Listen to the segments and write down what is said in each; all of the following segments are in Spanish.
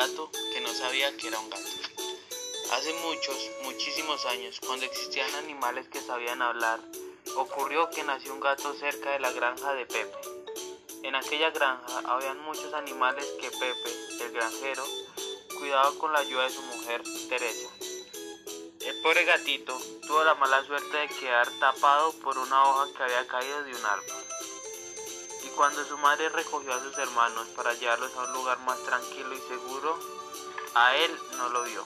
que no sabía que era un gato. Hace muchos, muchísimos años, cuando existían animales que sabían hablar, ocurrió que nació un gato cerca de la granja de Pepe. En aquella granja habían muchos animales que Pepe, el granjero, cuidaba con la ayuda de su mujer, Teresa. El pobre gatito tuvo la mala suerte de quedar tapado por una hoja que había caído de un árbol. Cuando su madre recogió a sus hermanos para llevarlos a un lugar más tranquilo y seguro, a él no lo vio.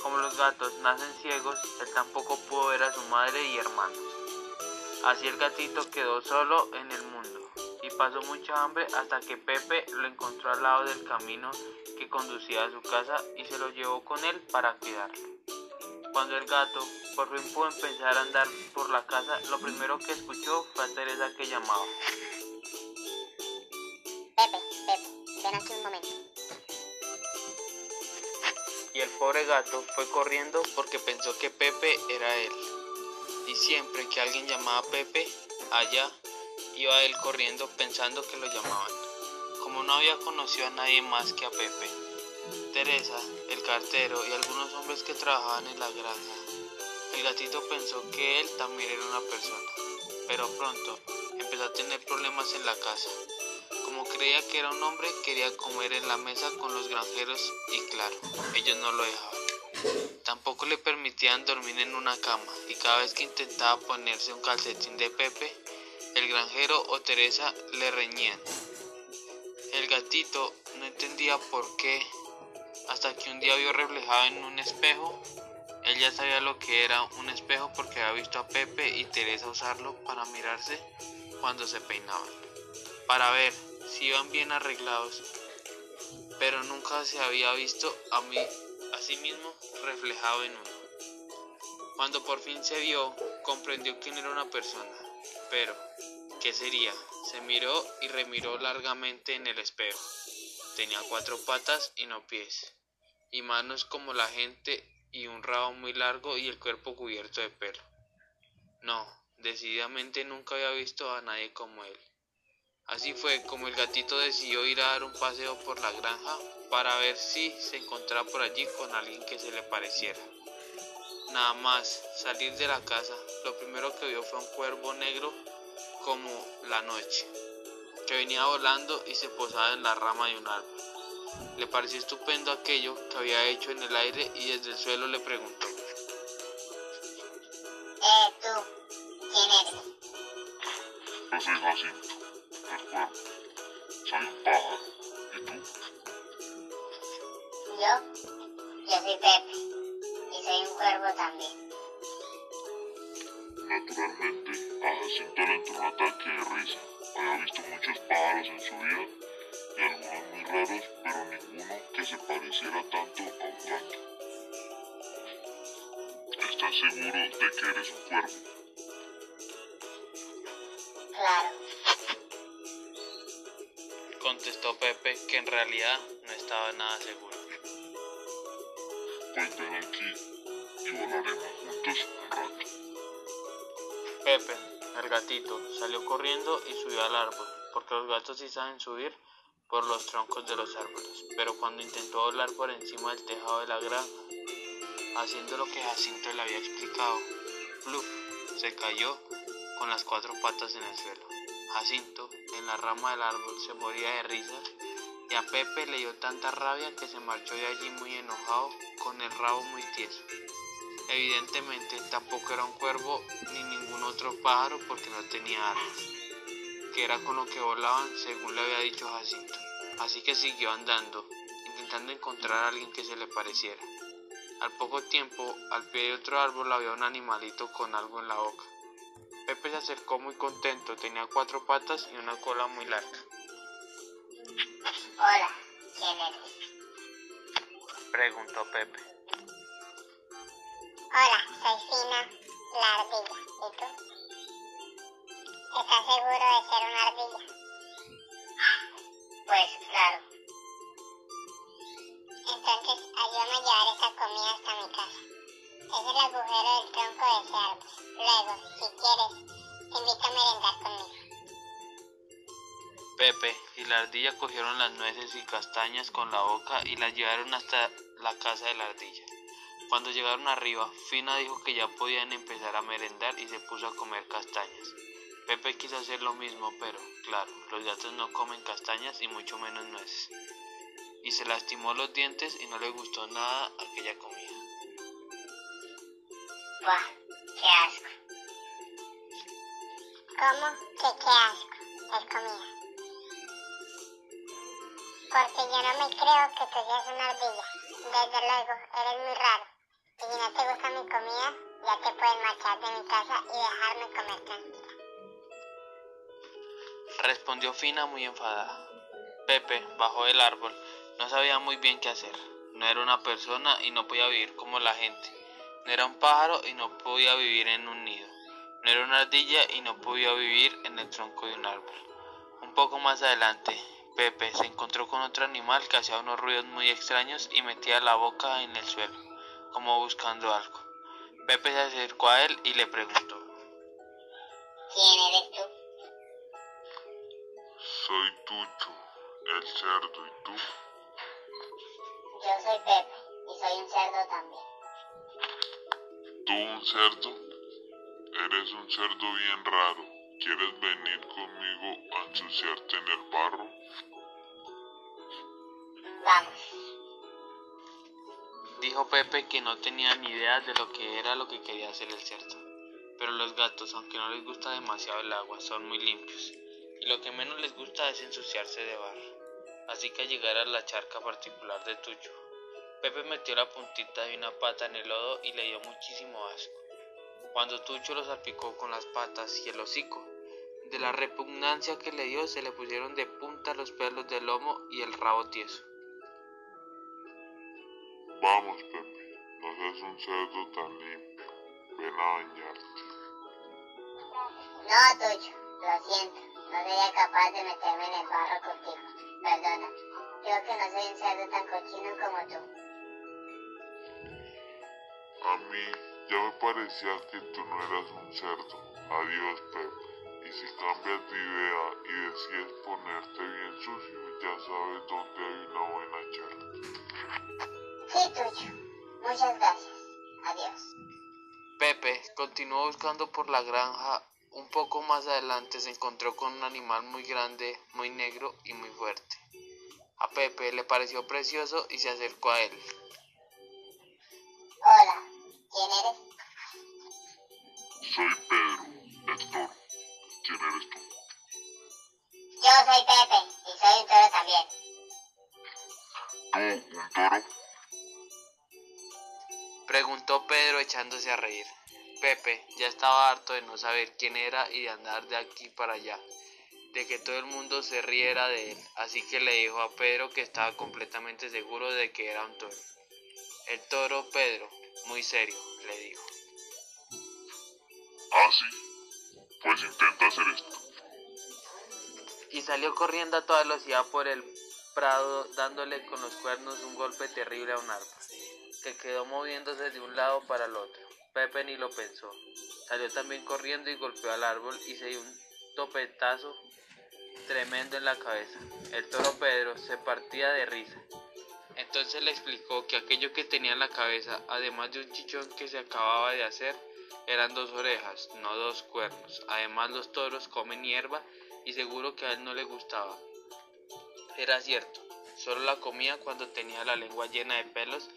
Como los gatos nacen ciegos, él tampoco pudo ver a su madre y hermanos. Así el gatito quedó solo en el mundo y pasó mucha hambre hasta que Pepe lo encontró al lado del camino que conducía a su casa y se lo llevó con él para cuidarlo. Cuando el gato por fin pudo empezar a andar por la casa, lo primero que escuchó fue a Teresa que llamaba. Y el pobre gato fue corriendo porque pensó que Pepe era él. Y siempre que alguien llamaba a Pepe, allá iba él corriendo pensando que lo llamaban. Como no había conocido a nadie más que a Pepe, Teresa, el cartero y algunos hombres que trabajaban en la granja, el gatito pensó que él también era una persona. Pero pronto empezó a tener problemas en la casa. Como creía que era un hombre, quería comer en la mesa con los granjeros y claro, ellos no lo dejaban. Tampoco le permitían dormir en una cama y cada vez que intentaba ponerse un calcetín de Pepe, el granjero o Teresa le reñían. El gatito no entendía por qué, hasta que un día vio reflejado en un espejo. Él ya sabía lo que era un espejo porque había visto a Pepe y Teresa usarlo para mirarse cuando se peinaban, para ver si iban bien arreglados, pero nunca se había visto a mí a sí mismo reflejado en uno. Cuando por fin se vio, comprendió quién era una persona, pero ¿qué sería? Se miró y remiró largamente en el espejo. Tenía cuatro patas y no pies, y manos como la gente y un rabo muy largo y el cuerpo cubierto de pelo. No, decididamente nunca había visto a nadie como él. Así fue como el gatito decidió ir a dar un paseo por la granja para ver si se encontraba por allí con alguien que se le pareciera. Nada más salir de la casa, lo primero que vio fue un cuervo negro como la noche, que venía volando y se posaba en la rama de un árbol. Le pareció estupendo aquello que había hecho en el aire y desde el suelo le preguntó. Eh, tú, ¿quién eres? Yo soy Jacinto, Soy un pájaro. ¿Y tú? Yo, yo soy Pepe y soy un cuervo también. Naturalmente, Jacinto le entró un ataque de risa. Había visto muchos pájaros en su vida y algunos muy raros, pero ninguno que se pareciera tanto a un gato. ¿Estás seguro de que eres un cuervo? No estaba nada seguro. Pues ven aquí y volaremos juntos un rato. Pepe, el gatito, salió corriendo y subió al árbol, porque los gatos sí saben subir por los troncos de los árboles, pero cuando intentó volar por encima del tejado de la granja, haciendo lo que Jacinto le había explicado, ¡pluf! se cayó con las cuatro patas en el suelo. Jacinto, en la rama del árbol, se moría de risa y a Pepe le dio tanta rabia que se marchó de allí muy enojado, con el rabo muy tieso. Evidentemente tampoco era un cuervo ni ningún otro pájaro porque no tenía alas, que era con lo que volaban según le había dicho Jacinto. Así que siguió andando, intentando encontrar a alguien que se le pareciera. Al poco tiempo, al pie de otro árbol había un animalito con algo en la boca. Pepe se acercó muy contento, tenía cuatro patas y una cola muy larga. Hola, ¿quién eres? Preguntó Pepe. Hola, soy Fina, la ardilla. ¿Y tú? ¿Estás seguro de ser una ardilla? Pues claro. Entonces, ayúdame a llevar esa comida hasta mi casa. Es el agujero del tronco de ese árbol. Luego, si quieres, te invito a merendar conmigo. Pepe y la ardilla cogieron las nueces y castañas con la boca y las llevaron hasta la casa de la ardilla. Cuando llegaron arriba, Fina dijo que ya podían empezar a merendar y se puso a comer castañas. Pepe quiso hacer lo mismo, pero, claro, los gatos no comen castañas y mucho menos nueces. Y se lastimó los dientes y no le gustó nada aquella comida. Buah, qué asco. ¿Cómo qué asco? Es comida. Porque yo no me creo que tú seas una ardilla. Desde luego, eres muy raro. Si no te gusta mi comida, ya te puedes marchar de mi casa y dejarme comer tranquila. Respondió Fina muy enfadada. Pepe bajó del árbol. No sabía muy bien qué hacer. No era una persona y no podía vivir como la gente. No era un pájaro y no podía vivir en un nido. No era una ardilla y no podía vivir en el tronco de un árbol. Un poco más adelante, Pepe se encontró con otro animal que hacía unos ruidos muy extraños y metía la boca en el suelo, como buscando algo. Pepe se acercó a él y le preguntó. ¿Quién eres tú? Soy Tucho, el cerdo, ¿y tú? Yo soy Pepe y soy un cerdo también. ¿Tú un cerdo? Eres un cerdo bien raro. ¿Quieres venir conmigo a ensuciarte en el barro? Vamos. Dijo Pepe que no tenía ni idea de lo que era lo que quería hacer el cerdo. Pero los gatos, aunque no les gusta demasiado el agua, son muy limpios. Y lo que menos les gusta es ensuciarse de barro. Así que al llegar a la charca particular de Tucho, Pepe metió la puntita de una pata en el lodo y le dio muchísimo asco. Cuando Tucho lo salpicó con las patas y el hocico, de la repugnancia que le dio se le pusieron de punta los pelos del lomo y el rabo tieso. Vamos, Pepe, no seas un cerdo tan limpio. Ven a bañarte. No, Tucho, lo siento. No sería capaz de meterme en el barro contigo. Perdona. Yo que no soy un cerdo tan cochino como tú. A mí ya me parecía que tú no eras un cerdo. Adiós, Pepe. Y si cambias de idea y decides ponerte bien sucio, ya sabes dónde hay una buena charla. Sí, Tucho. Muchas gracias. Adiós. Pepe continuó buscando por la granja. Un poco más adelante se encontró con un animal muy grande, muy negro y muy fuerte. A Pepe le pareció precioso y se acercó a él. Hola. ¿Quién eres? Soy Pedro, el toro. ¿Quién eres tú? Yo soy Pepe y soy un toro también. ¿Tú, un toro? Preguntó Pedro echándose a reír. Pepe ya estaba harto de no saber quién era y de andar de aquí para allá, de que todo el mundo se riera de él, así que le dijo a Pedro que estaba completamente seguro de que era un toro. El toro Pedro, muy serio, le dijo. ¿Ah, sí? Pues intenta hacer esto. Y salió corriendo a toda velocidad por el prado, dándole con los cuernos un golpe terrible a un árbol, que quedó moviéndose de un lado para el otro. Pepe ni lo pensó. Salió también corriendo y golpeó al árbol y se dio un topetazo tremendo en la cabeza. El toro Pedro se partía de risa. Entonces le explicó que aquello que tenía en la cabeza, además de un chichón que se acababa de hacer, eran dos orejas, no dos cuernos. Además los toros comen hierba y seguro que a él no le gustaba. Era cierto, solo la comía cuando tenía la lengua llena de pelos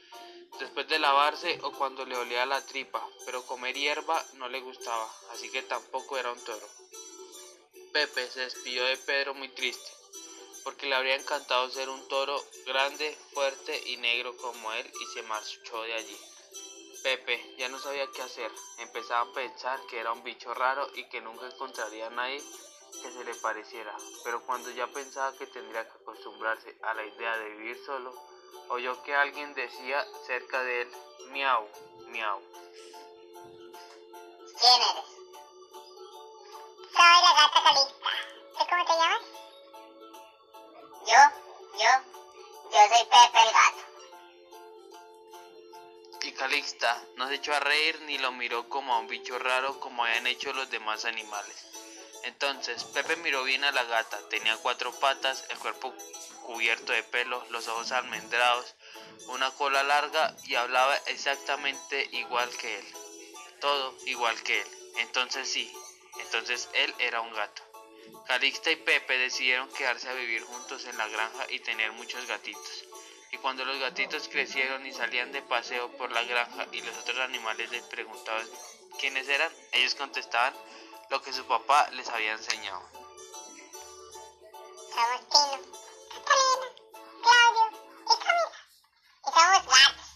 después de lavarse o cuando le olía la tripa, pero comer hierba no le gustaba, así que tampoco era un toro. Pepe se despidió de Pedro muy triste, porque le habría encantado ser un toro grande, fuerte y negro como él y se marchó de allí. Pepe ya no sabía qué hacer, empezaba a pensar que era un bicho raro y que nunca encontraría a nadie que se le pareciera, pero cuando ya pensaba que tendría que acostumbrarse a la idea de vivir solo, oyó que alguien decía cerca de él, miau, miau. ¿Quién eres? Soy la gata Calista. ¿Tú cómo te llamas? Yo, yo, yo soy Pepe el gato. Y Calixta no se echó a reír ni lo miró como a un bicho raro como habían hecho los demás animales. Entonces Pepe miró bien a la gata. Tenía cuatro patas, el cuerpo cubierto de pelo, los ojos almendrados, una cola larga y hablaba exactamente igual que él. Todo igual que él. Entonces sí, entonces él era un gato. Calixta y Pepe decidieron quedarse a vivir juntos en la granja y tener muchos gatitos. Y cuando los gatitos crecieron y salían de paseo por la granja y los otros animales les preguntaban quiénes eran, ellos contestaban lo que su papá les había enseñado. Catalina, Claudio y Camila. Y somos.